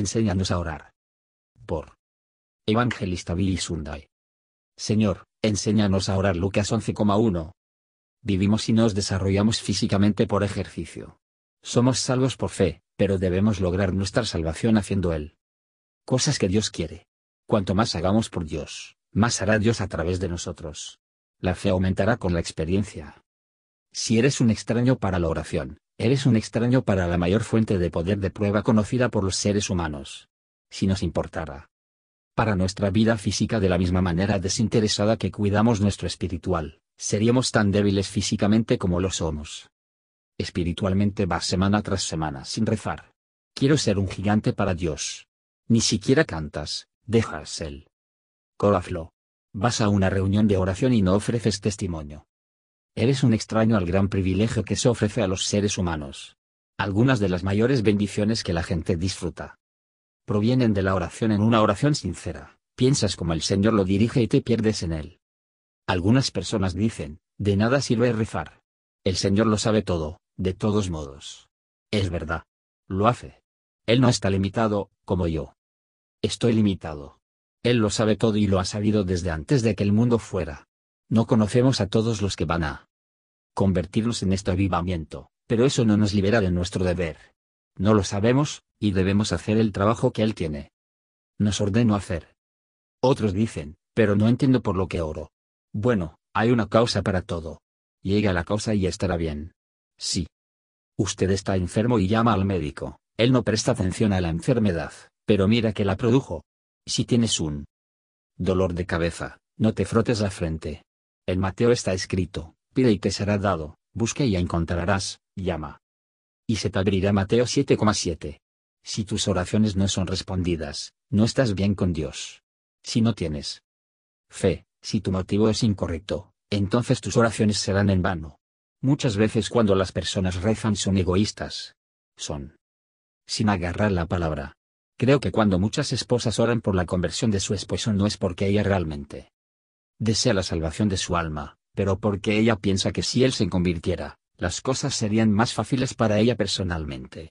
enséñanos a orar. Por Evangelista Billy Sunday. Señor, enséñanos a orar Lucas 11,1. Vivimos y nos desarrollamos físicamente por ejercicio. Somos salvos por fe, pero debemos lograr nuestra salvación haciendo Él. Cosas que Dios quiere. Cuanto más hagamos por Dios, más hará Dios a través de nosotros. La fe aumentará con la experiencia. Si eres un extraño para la oración, eres un extraño para la mayor fuente de poder de prueba conocida por los seres humanos. Si nos importara. Para nuestra vida física de la misma manera desinteresada que cuidamos nuestro espiritual, seríamos tan débiles físicamente como lo somos. Espiritualmente vas semana tras semana sin rezar. Quiero ser un gigante para Dios. Ni siquiera cantas, dejas él. Corazlo. Vas a una reunión de oración y no ofreces testimonio. Eres un extraño al gran privilegio que se ofrece a los seres humanos. Algunas de las mayores bendiciones que la gente disfruta provienen de la oración en una oración sincera. Piensas como el Señor lo dirige y te pierdes en él. Algunas personas dicen, de nada sirve rezar. El Señor lo sabe todo, de todos modos. Es verdad. Lo hace. Él no está limitado, como yo. Estoy limitado. Él lo sabe todo y lo ha sabido desde antes de que el mundo fuera. No conocemos a todos los que van a convertirlos en este avivamiento, pero eso no nos libera de nuestro deber. No lo sabemos, y debemos hacer el trabajo que Él tiene. Nos ordenó hacer. Otros dicen, pero no entiendo por lo que oro. Bueno, hay una causa para todo. Llega la causa y estará bien. Sí. Usted está enfermo y llama al médico, él no presta atención a la enfermedad, pero mira que la produjo. Si tienes un dolor de cabeza, no te frotes la frente. En Mateo está escrito, pide y te será dado, busca y encontrarás, llama. Y se te abrirá Mateo 7,7. Si tus oraciones no son respondidas, no estás bien con Dios. Si no tienes fe, si tu motivo es incorrecto, entonces tus oraciones serán en vano. Muchas veces cuando las personas rezan son egoístas. Son. Sin agarrar la palabra. Creo que cuando muchas esposas oran por la conversión de su esposo no es porque ella realmente desea la salvación de su alma, pero porque ella piensa que si él se convirtiera, las cosas serían más fáciles para ella personalmente.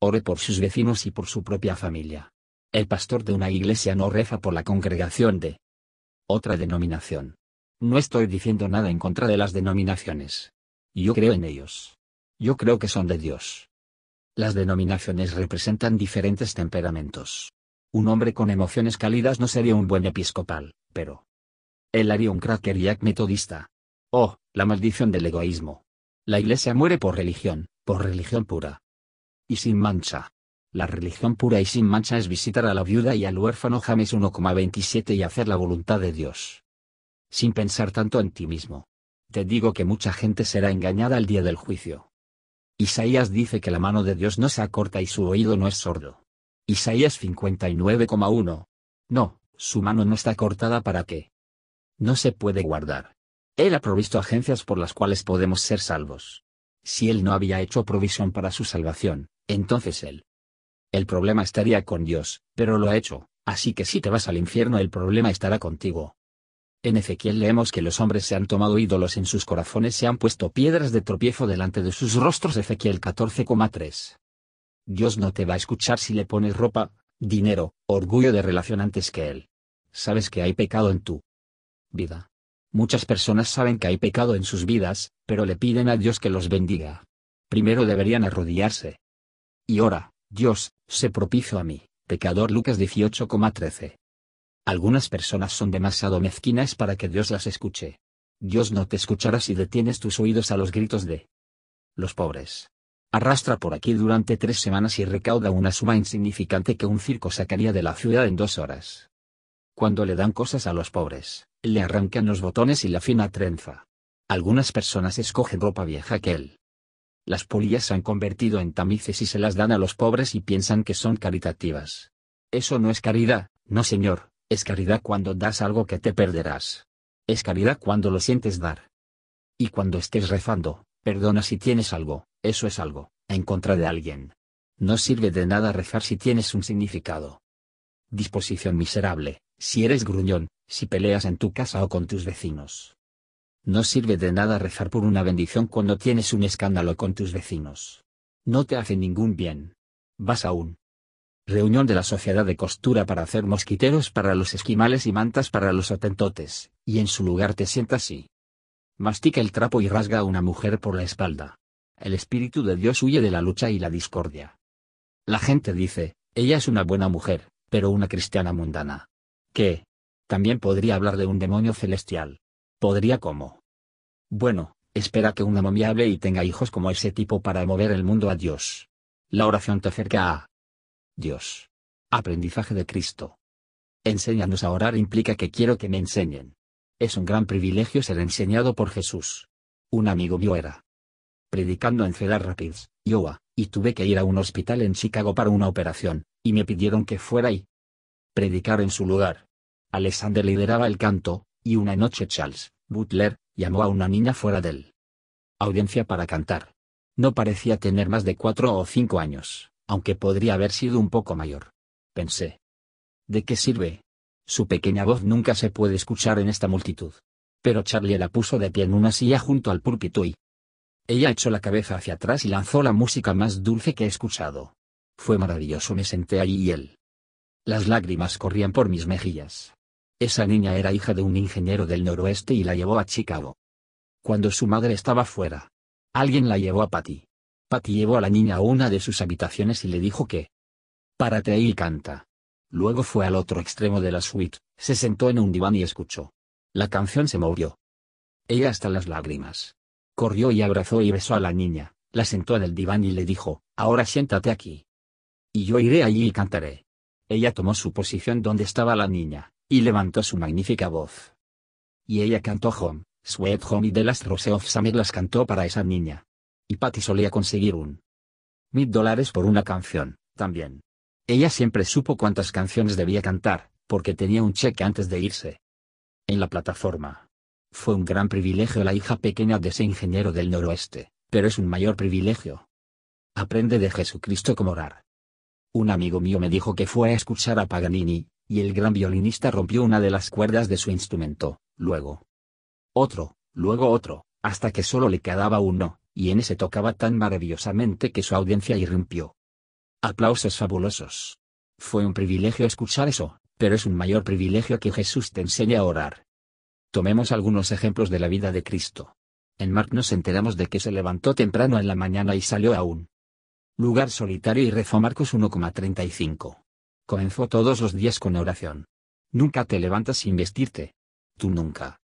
Ore por sus vecinos y por su propia familia. El pastor de una iglesia no reza por la congregación de otra denominación. No estoy diciendo nada en contra de las denominaciones. Yo creo en ellos. Yo creo que son de Dios. Las denominaciones representan diferentes temperamentos. Un hombre con emociones cálidas no sería un buen episcopal, pero... Él haría un cracker yak metodista. Oh, la maldición del egoísmo. La iglesia muere por religión, por religión pura. Y sin mancha. La religión pura y sin mancha es visitar a la viuda y al huérfano James 1,27 y hacer la voluntad de Dios. Sin pensar tanto en ti mismo. Te digo que mucha gente será engañada al día del juicio. Isaías dice que la mano de Dios no se acorta y su oído no es sordo. Isaías 59,1. No, su mano no está cortada para qué. No se puede guardar. Él ha provisto agencias por las cuales podemos ser salvos. Si él no había hecho provisión para su salvación, entonces él. El problema estaría con Dios, pero lo ha hecho, así que si te vas al infierno el problema estará contigo. En Ezequiel leemos que los hombres se han tomado ídolos en sus corazones, se han puesto piedras de tropiezo delante de sus rostros. Ezequiel 14,3. Dios no te va a escuchar si le pones ropa, dinero, orgullo de relación antes que Él. Sabes que hay pecado en tu vida. Muchas personas saben que hay pecado en sus vidas, pero le piden a Dios que los bendiga. Primero deberían arrodillarse. Y ora, Dios, sé propicio a mí, pecador Lucas 18,13. Algunas personas son demasiado mezquinas para que Dios las escuche. Dios no te escuchará si detienes tus oídos a los gritos de los pobres. Arrastra por aquí durante tres semanas y recauda una suma insignificante que un circo sacaría de la ciudad en dos horas. Cuando le dan cosas a los pobres, le arrancan los botones y la fina trenza. Algunas personas escogen ropa vieja que él. Las polillas se han convertido en tamices y se las dan a los pobres y piensan que son caritativas. Eso no es caridad, no señor, es caridad cuando das algo que te perderás. Es caridad cuando lo sientes dar. Y cuando estés rezando, perdona si tienes algo, eso es algo, en contra de alguien. No sirve de nada rezar si tienes un significado. Disposición miserable, si eres gruñón, si peleas en tu casa o con tus vecinos. No sirve de nada rezar por una bendición cuando tienes un escándalo con tus vecinos. No te hace ningún bien. Vas a un reunión de la sociedad de costura para hacer mosquiteros para los esquimales y mantas para los atentotes, y en su lugar te sientas y mastica el trapo y rasga a una mujer por la espalda. El Espíritu de Dios huye de la lucha y la discordia. La gente dice, ella es una buena mujer, pero una cristiana mundana. ¿Qué? También podría hablar de un demonio celestial. ¿Podría cómo? Bueno, espera que una momia hable y tenga hijos como ese tipo para mover el mundo a Dios. La oración te acerca a Dios. Aprendizaje de Cristo. Enséñanos a orar implica que quiero que me enseñen. Es un gran privilegio ser enseñado por Jesús. Un amigo mío era predicando en Cedar Rapids, Iowa, y tuve que ir a un hospital en Chicago para una operación, y me pidieron que fuera y predicar en su lugar. Alexander lideraba el canto, y una noche Charles, Butler, llamó a una niña fuera del audiencia para cantar. No parecía tener más de cuatro o cinco años aunque podría haber sido un poco mayor. Pensé. ¿De qué sirve? Su pequeña voz nunca se puede escuchar en esta multitud. Pero Charlie la puso de pie en una silla junto al púlpito y... Ella echó la cabeza hacia atrás y lanzó la música más dulce que he escuchado. Fue maravilloso, me senté allí y él. Las lágrimas corrían por mis mejillas. Esa niña era hija de un ingeniero del noroeste y la llevó a Chicago. Cuando su madre estaba fuera. Alguien la llevó a Patty. Patty llevó a la niña a una de sus habitaciones y le dijo que párate ahí y canta. Luego fue al otro extremo de la suite, se sentó en un diván y escuchó. La canción se movió. Ella hasta las lágrimas. Corrió y abrazó y besó a la niña, la sentó en el diván y le dijo, ahora siéntate aquí. Y yo iré allí y cantaré. Ella tomó su posición donde estaba la niña, y levantó su magnífica voz. Y ella cantó Home, Sweet Home y The Last Rose of Summer las cantó para esa niña y Patty solía conseguir un mil dólares por una canción, también. Ella siempre supo cuántas canciones debía cantar, porque tenía un cheque antes de irse. En la plataforma. Fue un gran privilegio la hija pequeña de ese ingeniero del noroeste, pero es un mayor privilegio. Aprende de Jesucristo cómo orar. Un amigo mío me dijo que fue a escuchar a Paganini, y el gran violinista rompió una de las cuerdas de su instrumento, luego otro, luego otro, hasta que solo le quedaba uno, y en ese tocaba tan maravillosamente que su audiencia irrumpió. Aplausos fabulosos. Fue un privilegio escuchar eso, pero es un mayor privilegio que Jesús te enseñe a orar. Tomemos algunos ejemplos de la vida de Cristo. En Mark nos enteramos de que se levantó temprano en la mañana y salió a un lugar solitario y rezó Marcos 1,35. Comenzó todos los días con oración. Nunca te levantas sin vestirte. Tú nunca.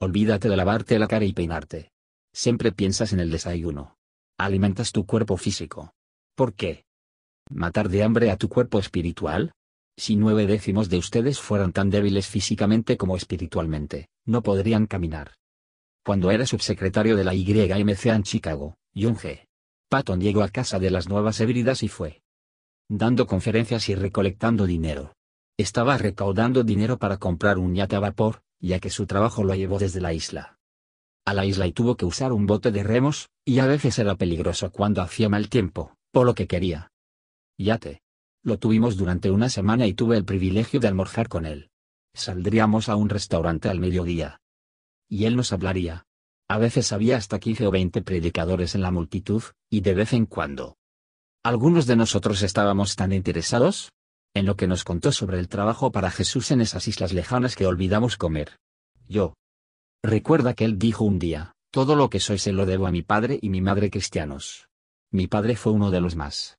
Olvídate de lavarte la cara y peinarte. Siempre piensas en el desayuno. Alimentas tu cuerpo físico. ¿Por qué? ¿Matar de hambre a tu cuerpo espiritual? Si nueve décimos de ustedes fueran tan débiles físicamente como espiritualmente, no podrían caminar. Cuando era subsecretario de la YMCA en Chicago, John G. Patton llegó a casa de las nuevas híbridas y fue dando conferencias y recolectando dinero. Estaba recaudando dinero para comprar un yate a vapor, ya que su trabajo lo llevó desde la isla a la isla y tuvo que usar un bote de remos, y a veces era peligroso cuando hacía mal tiempo, por lo que quería. Yate. Lo tuvimos durante una semana y tuve el privilegio de almorzar con él. Saldríamos a un restaurante al mediodía. Y él nos hablaría. A veces había hasta 15 o 20 predicadores en la multitud, y de vez en cuando. Algunos de nosotros estábamos tan interesados en lo que nos contó sobre el trabajo para Jesús en esas islas lejanas que olvidamos comer. Yo, Recuerda que él dijo un día, todo lo que soy se lo debo a mi padre y mi madre cristianos. Mi padre fue uno de los más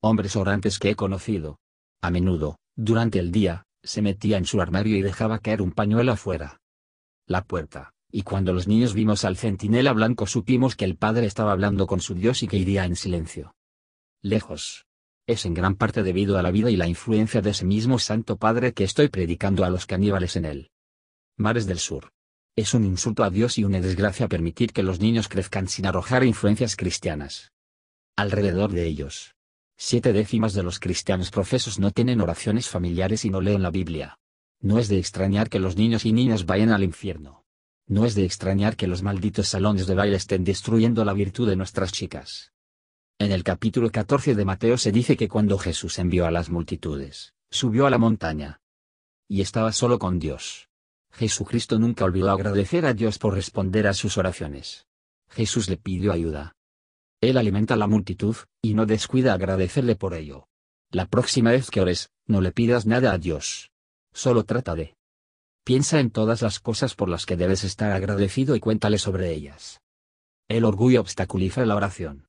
hombres orantes que he conocido. A menudo, durante el día, se metía en su armario y dejaba caer un pañuelo afuera. La puerta, y cuando los niños vimos al centinela blanco supimos que el padre estaba hablando con su Dios y que iría en silencio. Lejos. Es en gran parte debido a la vida y la influencia de ese mismo Santo Padre que estoy predicando a los caníbales en él. Mares del Sur. Es un insulto a Dios y una desgracia permitir que los niños crezcan sin arrojar influencias cristianas. Alrededor de ellos. Siete décimas de los cristianos profesos no tienen oraciones familiares y no leen la Biblia. No es de extrañar que los niños y niñas vayan al infierno. No es de extrañar que los malditos salones de baile estén destruyendo la virtud de nuestras chicas. En el capítulo 14 de Mateo se dice que cuando Jesús envió a las multitudes, subió a la montaña. Y estaba solo con Dios. Jesucristo nunca olvidó agradecer a Dios por responder a sus oraciones. Jesús le pidió ayuda. Él alimenta a la multitud, y no descuida agradecerle por ello. La próxima vez que ores, no le pidas nada a Dios. Solo trata de. Piensa en todas las cosas por las que debes estar agradecido y cuéntale sobre ellas. El orgullo obstaculiza la oración.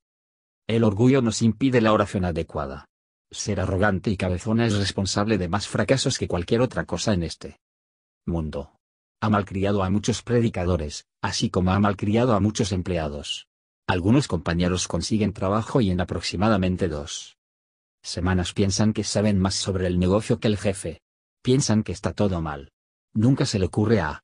El orgullo nos impide la oración adecuada. Ser arrogante y cabezona es responsable de más fracasos que cualquier otra cosa en este mundo. Ha malcriado a muchos predicadores, así como ha malcriado a muchos empleados. Algunos compañeros consiguen trabajo y en aproximadamente dos semanas piensan que saben más sobre el negocio que el jefe. Piensan que está todo mal. Nunca se le ocurre a.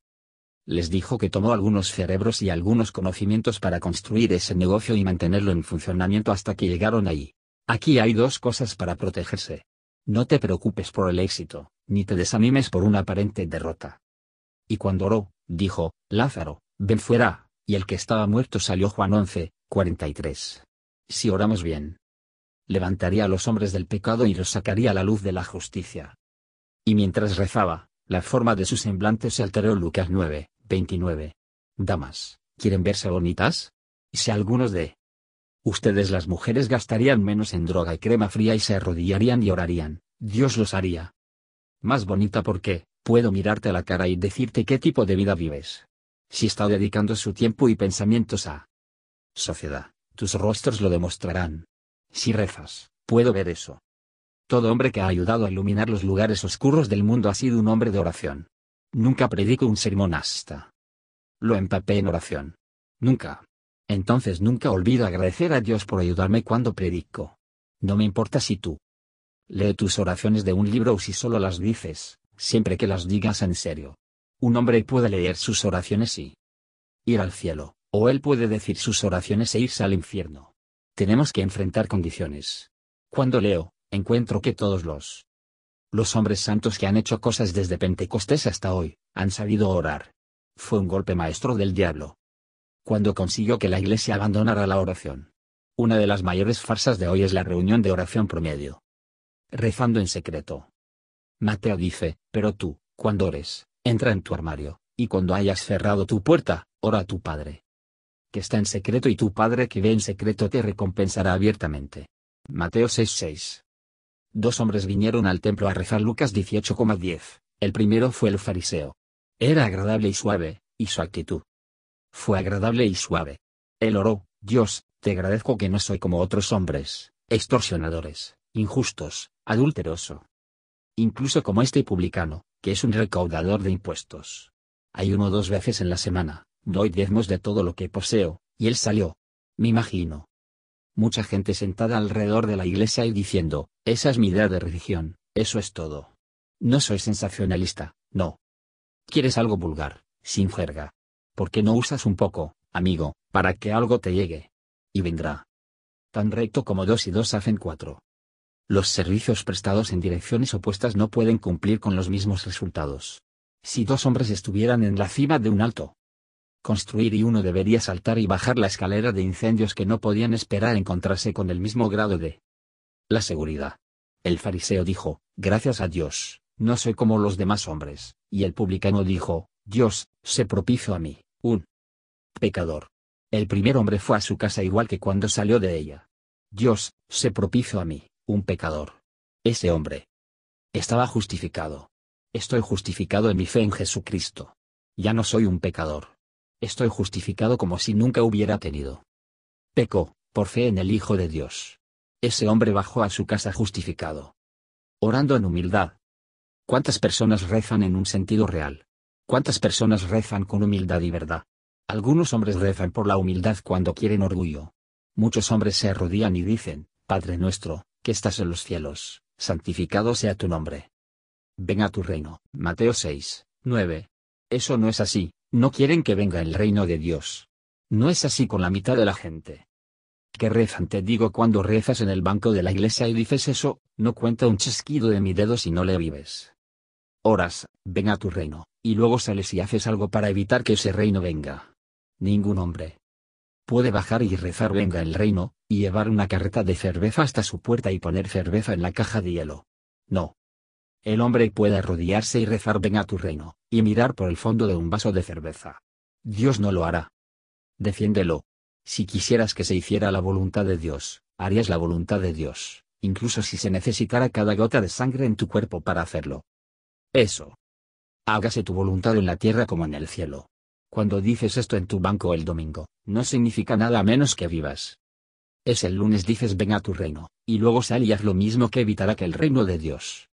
Les dijo que tomó algunos cerebros y algunos conocimientos para construir ese negocio y mantenerlo en funcionamiento hasta que llegaron ahí. Aquí hay dos cosas para protegerse. No te preocupes por el éxito, ni te desanimes por una aparente derrota. Y cuando oró, dijo, Lázaro, ven fuera, y el que estaba muerto salió Juan 11, 43. Si oramos bien, levantaría a los hombres del pecado y los sacaría a la luz de la justicia. Y mientras rezaba, la forma de su semblante se alteró Lucas 9, 29. Damas, ¿quieren verse bonitas? ¿Y si algunos de ustedes las mujeres gastarían menos en droga y crema fría y se arrodillarían y orarían, Dios los haría. Más bonita porque, puedo mirarte a la cara y decirte qué tipo de vida vives. Si está dedicando su tiempo y pensamientos a sociedad, tus rostros lo demostrarán. Si rezas, puedo ver eso. Todo hombre que ha ayudado a iluminar los lugares oscuros del mundo ha sido un hombre de oración. Nunca predico un sermón hasta. Lo empapé en oración. Nunca. Entonces nunca olvido agradecer a Dios por ayudarme cuando predico. No me importa si tú lee tus oraciones de un libro o si solo las dices, siempre que las digas en serio. Un hombre puede leer sus oraciones y ir al cielo, o él puede decir sus oraciones e irse al infierno. Tenemos que enfrentar condiciones. Cuando leo, encuentro que todos los los hombres santos que han hecho cosas desde Pentecostés hasta hoy, han sabido orar. Fue un golpe maestro del diablo. Cuando consiguió que la iglesia abandonara la oración. Una de las mayores farsas de hoy es la reunión de oración promedio. Rezando en secreto. Mateo dice, pero tú, cuando ores, entra en tu armario, y cuando hayas cerrado tu puerta, ora a tu Padre. Que está en secreto y tu Padre que ve en secreto te recompensará abiertamente. Mateo 6:6. Dos hombres vinieron al templo a rezar Lucas 18,10. El primero fue el fariseo. Era agradable y suave, y su actitud fue agradable y suave. Él oró, Dios, te agradezco que no soy como otros hombres, extorsionadores, injustos, adúlteroso. Incluso como este publicano, que es un recaudador de impuestos. Hay uno dos veces en la semana, doy diezmos de todo lo que poseo, y él salió. Me imagino, mucha gente sentada alrededor de la iglesia y diciendo, esa es mi idea de religión, eso es todo. No soy sensacionalista, no. ¿Quieres algo vulgar, sin jerga? ¿Por qué no usas un poco, amigo, para que algo te llegue? Y vendrá. Tan recto como dos y dos hacen cuatro. Los servicios prestados en direcciones opuestas no pueden cumplir con los mismos resultados. Si dos hombres estuvieran en la cima de un alto, construir y uno debería saltar y bajar la escalera de incendios que no podían esperar encontrarse con el mismo grado de la seguridad. El fariseo dijo, gracias a Dios, no soy como los demás hombres, y el publicano dijo, Dios, se propicio a mí, un pecador. El primer hombre fue a su casa igual que cuando salió de ella. Dios, se propicio a mí, un pecador. Ese hombre estaba justificado. Estoy justificado en mi fe en Jesucristo. Ya no soy un pecador. Estoy justificado como si nunca hubiera tenido. Pecó, por fe en el Hijo de Dios. Ese hombre bajó a su casa justificado. Orando en humildad. ¿Cuántas personas rezan en un sentido real? ¿Cuántas personas rezan con humildad y verdad? Algunos hombres rezan por la humildad cuando quieren orgullo. Muchos hombres se arrodillan y dicen, Padre nuestro, que estás en los cielos, santificado sea tu nombre. Ven a tu reino. Mateo 6, 9. Eso no es así, no quieren que venga el reino de Dios. No es así con la mitad de la gente. Que rezan te digo cuando rezas en el banco de la iglesia y dices eso, no cuenta un chasquido de mi dedo si no le vives. Oras, ven a tu reino, y luego sales y haces algo para evitar que ese reino venga. Ningún hombre puede bajar y rezar venga el reino, y llevar una carreta de cerveza hasta su puerta y poner cerveza en la caja de hielo. No. El hombre puede arrodillarse y rezar ven a tu reino, y mirar por el fondo de un vaso de cerveza. Dios no lo hará. Defiéndelo. Si quisieras que se hiciera la voluntad de Dios, harías la voluntad de Dios, incluso si se necesitara cada gota de sangre en tu cuerpo para hacerlo. Eso. Hágase tu voluntad en la tierra como en el cielo. Cuando dices esto en tu banco el domingo, no significa nada menos que vivas. Es el lunes dices ven a tu reino, y luego sal y haz lo mismo que evitará que el reino de Dios.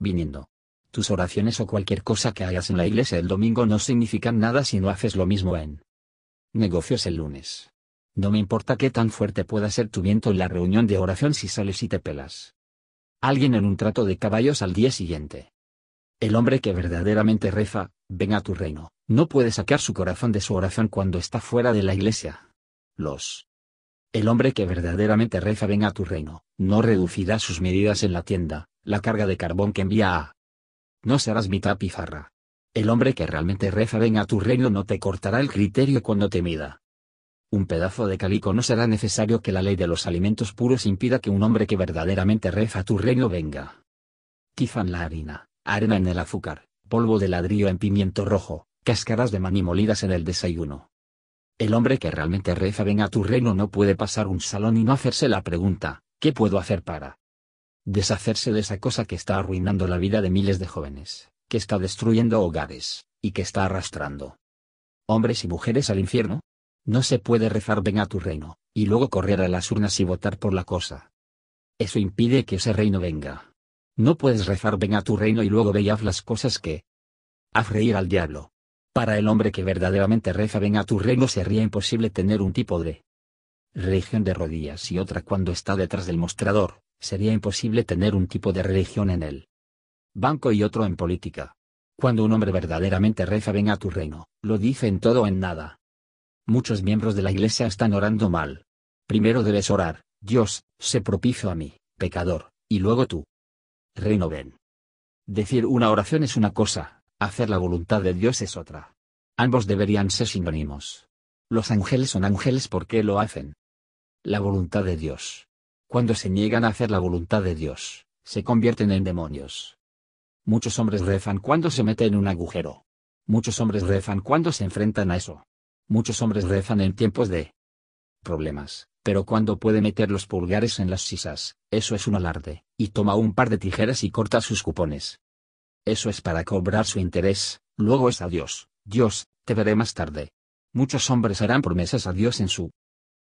Viniendo. Tus oraciones o cualquier cosa que hagas en la iglesia el domingo no significan nada si no haces lo mismo en negocios el lunes. No me importa qué tan fuerte pueda ser tu viento en la reunión de oración si sales y te pelas. Alguien en un trato de caballos al día siguiente. El hombre que verdaderamente reza, ven a tu reino, no puede sacar su corazón de su oración cuando está fuera de la iglesia. Los. El hombre que verdaderamente reza ven a tu reino, no reducirá sus medidas en la tienda, la carga de carbón que envía a. No serás mitad pizarra. El hombre que realmente reza ven a tu reino no te cortará el criterio cuando te mida. Un pedazo de calico no será necesario que la ley de los alimentos puros impida que un hombre que verdaderamente reza a tu reino venga. Tizan la harina arena en el azúcar, polvo de ladrillo en pimiento rojo, cáscaras de maní molidas en el desayuno. El hombre que realmente reza ven a tu reino no puede pasar un salón y no hacerse la pregunta, ¿qué puedo hacer para deshacerse de esa cosa que está arruinando la vida de miles de jóvenes, que está destruyendo hogares, y que está arrastrando hombres y mujeres al infierno? No se puede rezar ven a tu reino, y luego correr a las urnas y votar por la cosa. Eso impide que ese reino venga. No puedes rezar ven a tu reino y luego ve y haz las cosas que haz reír al diablo. Para el hombre que verdaderamente reza ven a tu reino sería imposible tener un tipo de religión de rodillas y otra cuando está detrás del mostrador, sería imposible tener un tipo de religión en el banco y otro en política. Cuando un hombre verdaderamente reza ven a tu reino, lo dice en todo o en nada. Muchos miembros de la iglesia están orando mal. Primero debes orar, Dios, sé propicio a mí, pecador, y luego tú reino ven. Decir una oración es una cosa, hacer la voluntad de Dios es otra. Ambos deberían ser sinónimos. Los ángeles son ángeles porque lo hacen. La voluntad de Dios. Cuando se niegan a hacer la voluntad de Dios, se convierten en demonios. Muchos hombres rezan cuando se meten en un agujero. Muchos hombres rezan cuando se enfrentan a eso. Muchos hombres rezan en tiempos de problemas, pero cuando puede meter los pulgares en las sisas, eso es un alarde, y toma un par de tijeras y corta sus cupones. Eso es para cobrar su interés, luego es adiós, Dios, te veré más tarde. Muchos hombres harán promesas a Dios en su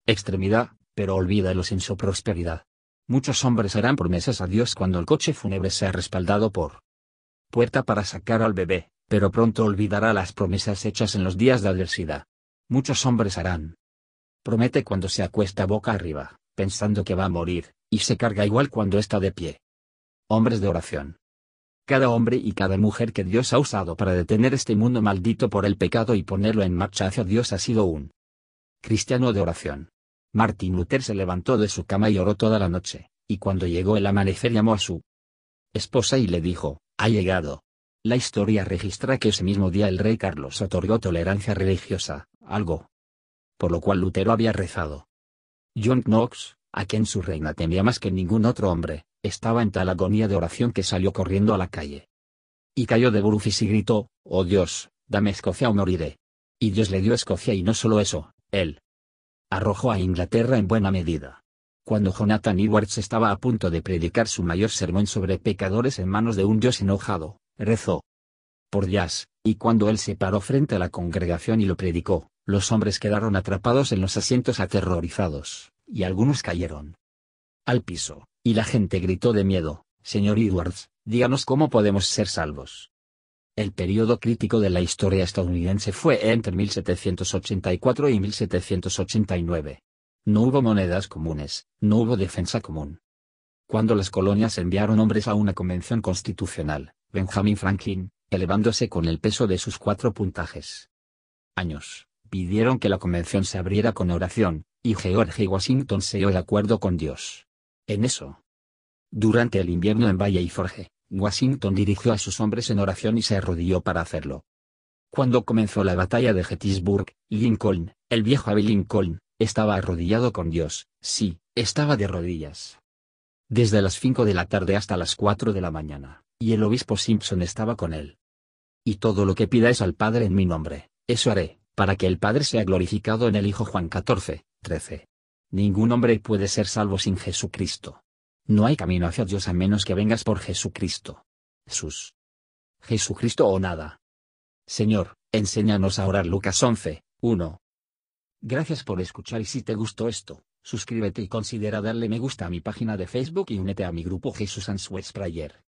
extremidad, pero olvídalos en su prosperidad. Muchos hombres harán promesas a Dios cuando el coche fúnebre sea respaldado por puerta para sacar al bebé, pero pronto olvidará las promesas hechas en los días de adversidad. Muchos hombres harán promete cuando se acuesta boca arriba, pensando que va a morir, y se carga igual cuando está de pie. Hombres de oración. Cada hombre y cada mujer que Dios ha usado para detener este mundo maldito por el pecado y ponerlo en marcha hacia Dios ha sido un cristiano de oración. Martin Luther se levantó de su cama y oró toda la noche, y cuando llegó el amanecer llamó a su esposa y le dijo, ha llegado. La historia registra que ese mismo día el rey Carlos otorgó tolerancia religiosa, algo por lo cual Lutero había rezado. John Knox, a quien su reina temía más que ningún otro hombre, estaba en tal agonía de oración que salió corriendo a la calle. Y cayó de brucis y gritó, Oh Dios, dame Escocia o moriré. Y Dios le dio Escocia y no solo eso, él arrojó a Inglaterra en buena medida. Cuando Jonathan Edwards estaba a punto de predicar su mayor sermón sobre pecadores en manos de un Dios enojado, rezó por Jazz, y cuando él se paró frente a la congregación y lo predicó, los hombres quedaron atrapados en los asientos aterrorizados, y algunos cayeron al piso, y la gente gritó de miedo, Señor Edwards, díganos cómo podemos ser salvos. El periodo crítico de la historia estadounidense fue entre 1784 y 1789. No hubo monedas comunes, no hubo defensa común. Cuando las colonias enviaron hombres a una convención constitucional, Benjamin Franklin, elevándose con el peso de sus cuatro puntajes años, pidieron que la convención se abriera con oración, y George Washington se dio de acuerdo con Dios. En eso. Durante el invierno en Valle y Forge, Washington dirigió a sus hombres en oración y se arrodilló para hacerlo. Cuando comenzó la batalla de Gettysburg, Lincoln, el viejo Abe Lincoln, estaba arrodillado con Dios, sí, estaba de rodillas. Desde las 5 de la tarde hasta las 4 de la mañana, y el obispo Simpson estaba con él. Y todo lo que pidáis al Padre en mi nombre, eso haré, para que el Padre sea glorificado en el Hijo Juan 14, 13. Ningún hombre puede ser salvo sin Jesucristo. No hay camino hacia Dios a menos que vengas por Jesucristo. Jesús. Jesucristo o nada. Señor, enséñanos a orar Lucas 11, 1. Gracias por escuchar y si te gustó esto, suscríbete y considera darle me gusta a mi página de Facebook y únete a mi grupo Jesús Answers Prayer.